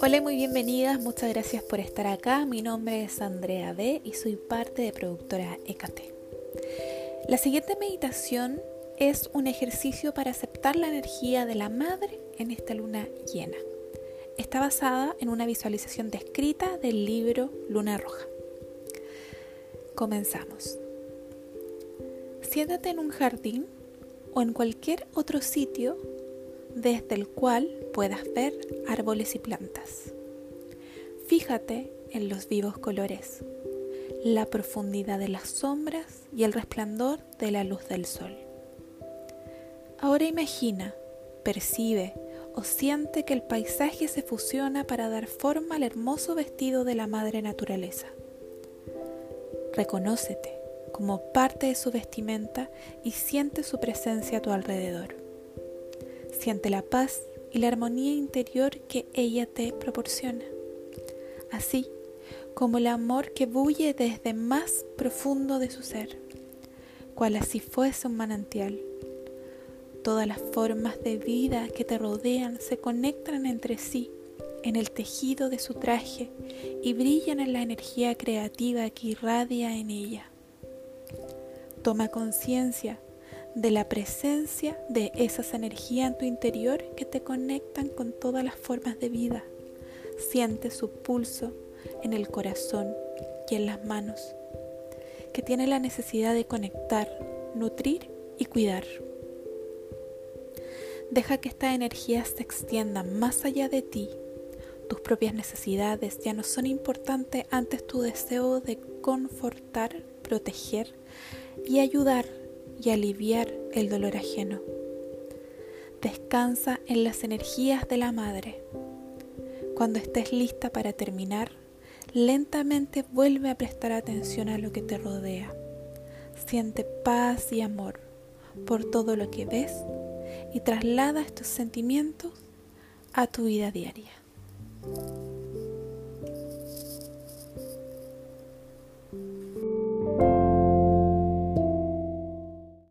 Hola, muy bienvenidas, muchas gracias por estar acá. Mi nombre es Andrea D y soy parte de productora EKT. La siguiente meditación es un ejercicio para aceptar la energía de la madre en esta luna llena. Está basada en una visualización descrita del libro Luna Roja. Comenzamos. Siéntate en un jardín o en cualquier otro sitio desde el cual puedas ver árboles y plantas. Fíjate en los vivos colores, la profundidad de las sombras y el resplandor de la luz del sol. Ahora imagina, percibe o siente que el paisaje se fusiona para dar forma al hermoso vestido de la madre naturaleza. Reconócete como parte de su vestimenta y siente su presencia a tu alrededor. Siente la paz y la armonía interior que ella te proporciona, así como el amor que bulle desde más profundo de su ser, cual así fuese un manantial. Todas las formas de vida que te rodean se conectan entre sí en el tejido de su traje y brillan en la energía creativa que irradia en ella. Toma conciencia de la presencia de esas energías en tu interior que te conectan con todas las formas de vida. Siente su pulso en el corazón y en las manos, que tiene la necesidad de conectar, nutrir y cuidar. Deja que esta energía se extienda más allá de ti. Tus propias necesidades ya no son importantes antes tu deseo de confortar, proteger y ayudar y aliviar el dolor ajeno. Descansa en las energías de la madre. Cuando estés lista para terminar, lentamente vuelve a prestar atención a lo que te rodea. Siente paz y amor por todo lo que ves y traslada estos sentimientos a tu vida diaria.